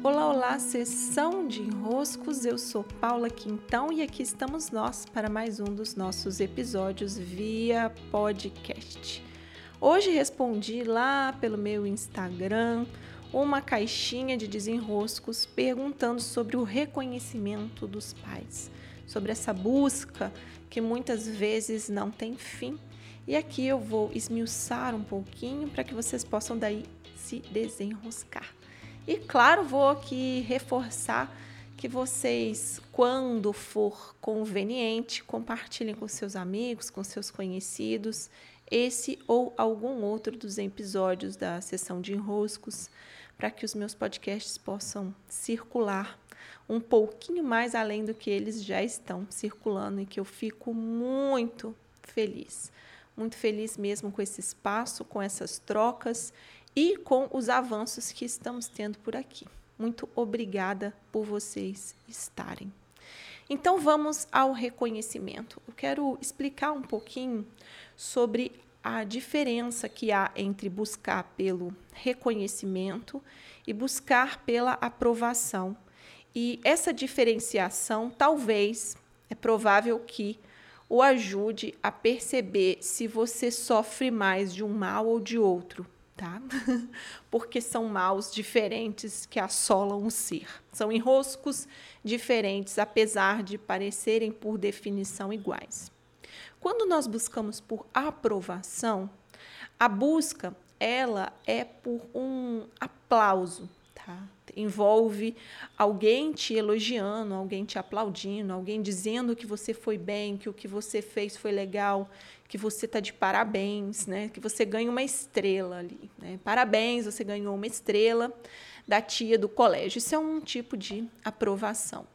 Olá, olá, sessão de enroscos. Eu sou Paula Quintão e aqui estamos nós para mais um dos nossos episódios via podcast. Hoje respondi lá pelo meu Instagram uma caixinha de desenroscos perguntando sobre o reconhecimento dos pais, sobre essa busca que muitas vezes não tem fim. E aqui eu vou esmiuçar um pouquinho para que vocês possam daí se desenroscar. E claro, vou aqui reforçar que vocês, quando for conveniente, compartilhem com seus amigos, com seus conhecidos, esse ou algum outro dos episódios da sessão de enroscos, para que os meus podcasts possam circular um pouquinho mais além do que eles já estão circulando e que eu fico muito feliz. Muito feliz mesmo com esse espaço, com essas trocas e com os avanços que estamos tendo por aqui. Muito obrigada por vocês estarem. Então vamos ao reconhecimento. Eu quero explicar um pouquinho sobre a diferença que há entre buscar pelo reconhecimento e buscar pela aprovação. E essa diferenciação talvez é provável que o ajude a perceber se você sofre mais de um mal ou de outro tá? Porque são maus diferentes que assolam o ser. São enroscos diferentes, apesar de parecerem por definição iguais. Quando nós buscamos por aprovação, a busca ela é por um aplauso, tá? Envolve alguém te elogiando, alguém te aplaudindo, alguém dizendo que você foi bem, que o que você fez foi legal, que você está de parabéns, né? Que você ganha uma estrela ali, né? Parabéns, você ganhou uma estrela da tia do colégio. Isso é um tipo de aprovação.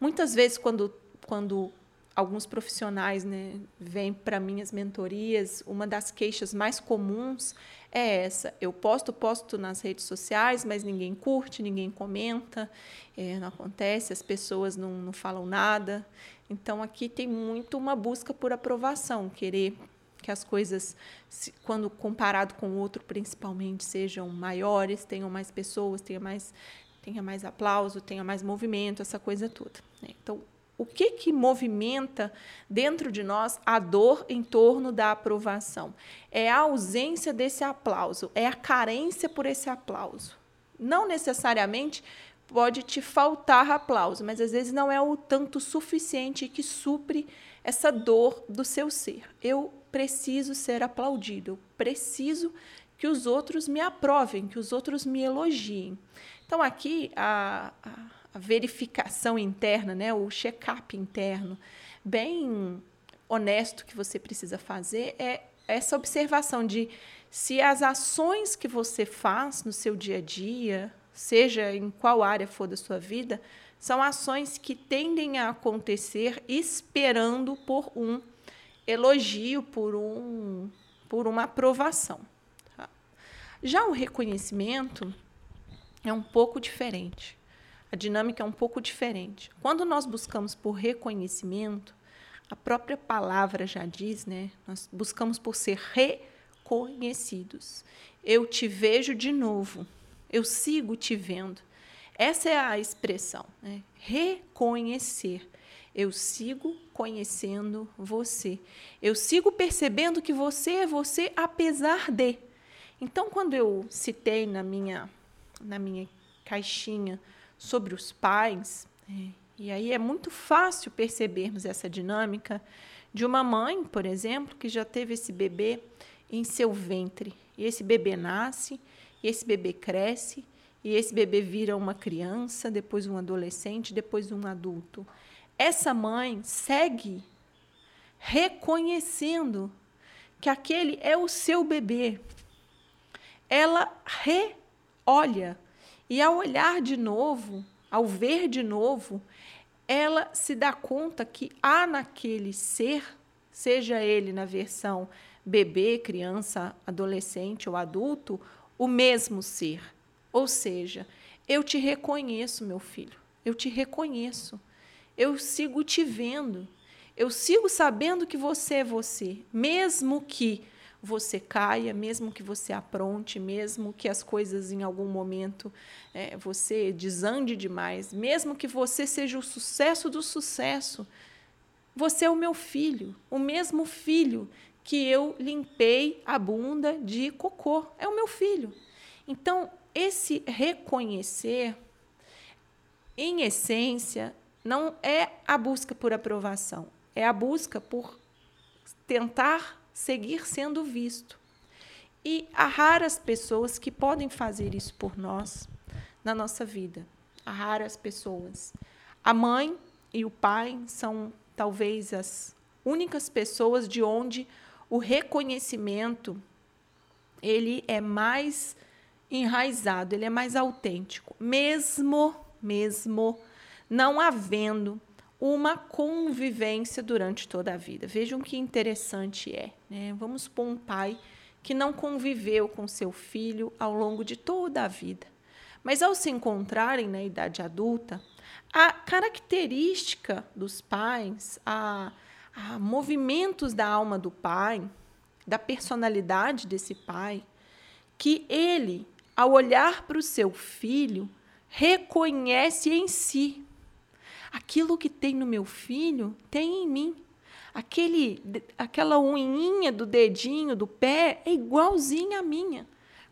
Muitas vezes quando quando alguns profissionais né, vêm para minhas mentorias, uma das queixas mais comuns é essa. Eu posto, posto nas redes sociais, mas ninguém curte, ninguém comenta, é, não acontece, as pessoas não, não falam nada. Então, aqui tem muito uma busca por aprovação, querer que as coisas, quando comparado com o outro, principalmente, sejam maiores, tenham mais pessoas, tenha mais, tenha mais aplauso, tenha mais movimento, essa coisa toda. Né? Então, o que que movimenta dentro de nós a dor em torno da aprovação? É a ausência desse aplauso, é a carência por esse aplauso. Não necessariamente pode te faltar aplauso, mas às vezes não é o tanto suficiente que supre essa dor do seu ser. Eu preciso ser aplaudido, eu preciso que os outros me aprovem, que os outros me elogiem. Então, aqui, a, a, a verificação interna, né, o check-up interno, bem honesto que você precisa fazer é essa observação de se as ações que você faz no seu dia a dia, seja em qual área for da sua vida, são ações que tendem a acontecer esperando por um elogio, por, um, por uma aprovação. Tá? Já o reconhecimento é um pouco diferente. A dinâmica é um pouco diferente. Quando nós buscamos por reconhecimento, a própria palavra já diz, né? Nós buscamos por ser reconhecidos. Eu te vejo de novo eu sigo te vendo. Essa é a expressão, né? reconhecer. Eu sigo conhecendo você. Eu sigo percebendo que você é você apesar de. Então, quando eu citei na minha, na minha caixinha sobre os pais, é, e aí é muito fácil percebermos essa dinâmica de uma mãe, por exemplo, que já teve esse bebê em seu ventre. E esse bebê nasce e esse bebê cresce, e esse bebê vira uma criança, depois um adolescente, depois um adulto. Essa mãe segue reconhecendo que aquele é o seu bebê. Ela reolha e ao olhar de novo, ao ver de novo, ela se dá conta que há naquele ser, seja ele na versão bebê, criança, adolescente ou adulto, o mesmo ser. Ou seja, eu te reconheço, meu filho, eu te reconheço. Eu sigo te vendo. Eu sigo sabendo que você é você, mesmo que você caia, mesmo que você apronte, mesmo que as coisas em algum momento é, você desande demais, mesmo que você seja o sucesso do sucesso, você é o meu filho, o mesmo filho que eu limpei a bunda de cocô. É o meu filho. Então, esse reconhecer, em essência, não é a busca por aprovação, é a busca por tentar seguir sendo visto. E há raras pessoas que podem fazer isso por nós na nossa vida. Há raras pessoas. A mãe e o pai são talvez as únicas pessoas de onde o reconhecimento ele é mais enraizado, ele é mais autêntico, mesmo mesmo não havendo uma convivência durante toda a vida. Vejam que interessante é. Né? Vamos supor um pai que não conviveu com seu filho ao longo de toda a vida. Mas ao se encontrarem na idade adulta, a característica dos pais, a ah, movimentos da alma do pai, da personalidade desse pai, que ele, ao olhar para o seu filho, reconhece em si. Aquilo que tem no meu filho tem em mim. Aquele, aquela unhinha do dedinho do pé é igualzinha à minha.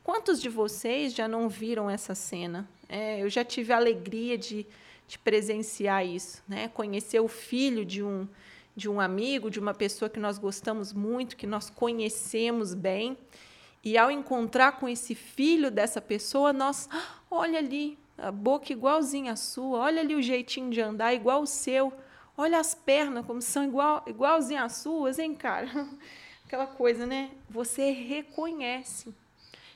Quantos de vocês já não viram essa cena? É, eu já tive a alegria de, de presenciar isso, né? Conhecer o filho de um de um amigo, de uma pessoa que nós gostamos muito, que nós conhecemos bem. E ao encontrar com esse filho dessa pessoa, nós, ah, olha ali, a boca igualzinha à sua, olha ali o jeitinho de andar igual o seu, olha as pernas como são igual, igualzinha às suas, hein, cara? Aquela coisa, né? Você reconhece.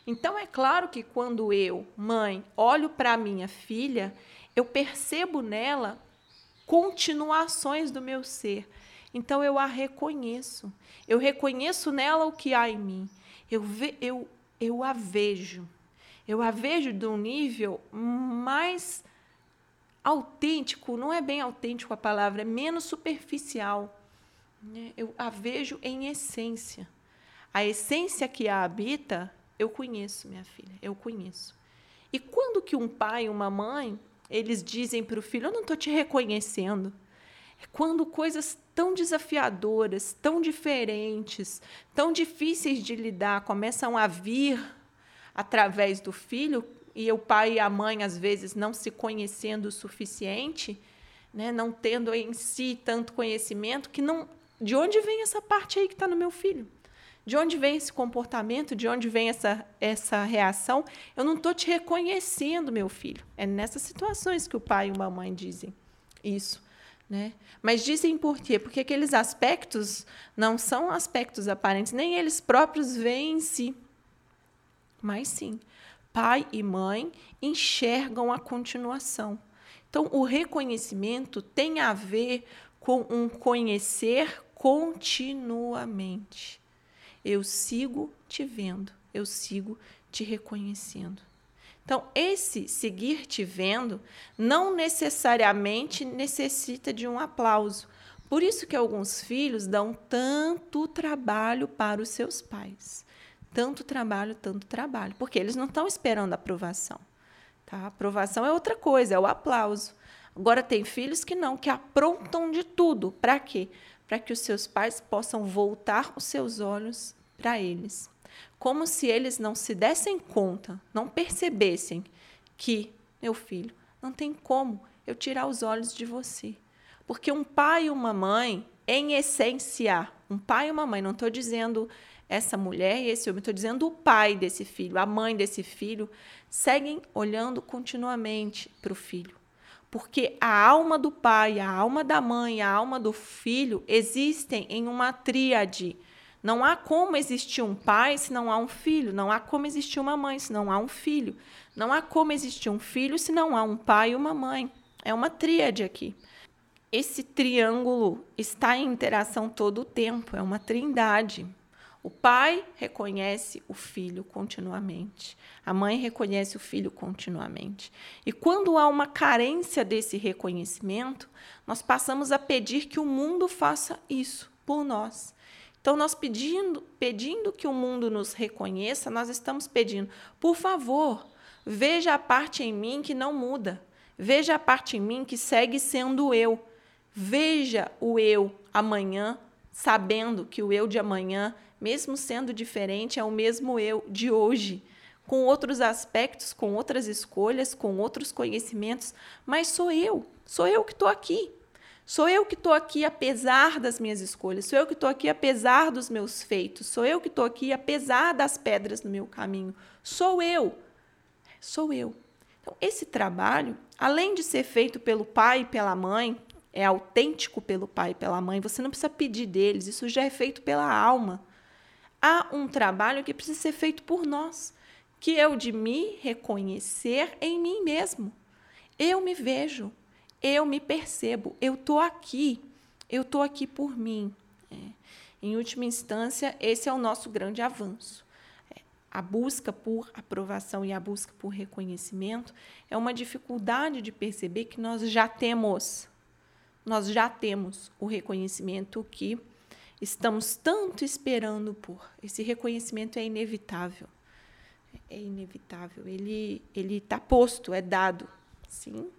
Então é claro que quando eu, mãe, olho para minha filha, eu percebo nela continuações do meu ser. Então eu a reconheço. Eu reconheço nela o que há em mim. Eu, ve, eu, eu a vejo. Eu a vejo de um nível mais autêntico, não é bem autêntico a palavra, é menos superficial. Né? Eu a vejo em essência. A essência que a habita, eu conheço, minha filha, eu conheço. E quando que um pai e uma mãe, eles dizem para o filho, eu não estou te reconhecendo. É quando coisas tão desafiadoras, tão diferentes, tão difíceis de lidar começam a vir através do filho e o pai e a mãe às vezes não se conhecendo o suficiente, né, não tendo em si tanto conhecimento que não de onde vem essa parte aí que está no meu filho? De onde vem esse comportamento? De onde vem essa, essa reação? Eu não estou te reconhecendo, meu filho. É nessas situações que o pai e a mãe dizem isso. Né? Mas dizem por quê? Porque aqueles aspectos não são aspectos aparentes, nem eles próprios veem em si. Mas sim, pai e mãe enxergam a continuação. Então, o reconhecimento tem a ver com um conhecer continuamente. Eu sigo te vendo, eu sigo te reconhecendo. Então, esse seguir te vendo não necessariamente necessita de um aplauso. Por isso que alguns filhos dão tanto trabalho para os seus pais. Tanto trabalho, tanto trabalho, porque eles não estão esperando aprovação. Tá? A aprovação é outra coisa, é o aplauso. Agora tem filhos que não, que aprontam de tudo. Para quê? Para que os seus pais possam voltar os seus olhos para eles como se eles não se dessem conta, não percebessem que, meu filho, não tem como eu tirar os olhos de você. Porque um pai e uma mãe, em essência, um pai e uma mãe, não estou dizendo essa mulher e esse homem, estou dizendo o pai desse filho, a mãe desse filho, seguem olhando continuamente para o filho. Porque a alma do pai, a alma da mãe, a alma do filho existem em uma tríade não há como existir um pai se não há um filho. Não há como existir uma mãe se não há um filho. Não há como existir um filho se não há um pai e uma mãe. É uma tríade aqui. Esse triângulo está em interação todo o tempo, é uma trindade. O pai reconhece o filho continuamente. A mãe reconhece o filho continuamente. E quando há uma carência desse reconhecimento, nós passamos a pedir que o mundo faça isso por nós Então, nós pedindo, pedindo que o mundo nos reconheça, nós estamos pedindo, por favor, veja a parte em mim que não muda. Veja a parte em mim que segue sendo eu. Veja o eu amanhã, sabendo que o eu de amanhã, mesmo sendo diferente, é o mesmo eu de hoje, com outros aspectos, com outras escolhas, com outros conhecimentos, mas sou eu, sou eu que estou aqui. Sou eu que estou aqui apesar das minhas escolhas, sou eu que estou aqui apesar dos meus feitos, sou eu que estou aqui apesar das pedras no meu caminho. Sou eu, sou eu. Então, esse trabalho, além de ser feito pelo pai e pela mãe, é autêntico pelo pai e pela mãe, você não precisa pedir deles, isso já é feito pela alma. Há um trabalho que precisa ser feito por nós, que é o de me reconhecer em mim mesmo. Eu me vejo, eu me percebo, eu estou aqui, eu estou aqui por mim. É. Em última instância, esse é o nosso grande avanço. É. A busca por aprovação e a busca por reconhecimento é uma dificuldade de perceber que nós já temos, nós já temos o reconhecimento que estamos tanto esperando por. Esse reconhecimento é inevitável. É inevitável. Ele ele está posto, é dado. Sim,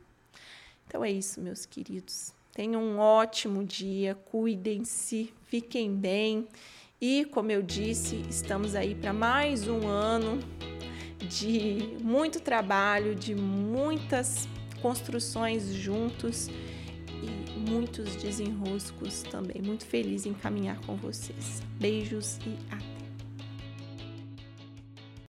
então é isso, meus queridos. Tenham um ótimo dia, cuidem-se, fiquem bem. E, como eu disse, estamos aí para mais um ano de muito trabalho, de muitas construções juntos muitos desenroscos também. Muito feliz em caminhar com vocês. Beijos e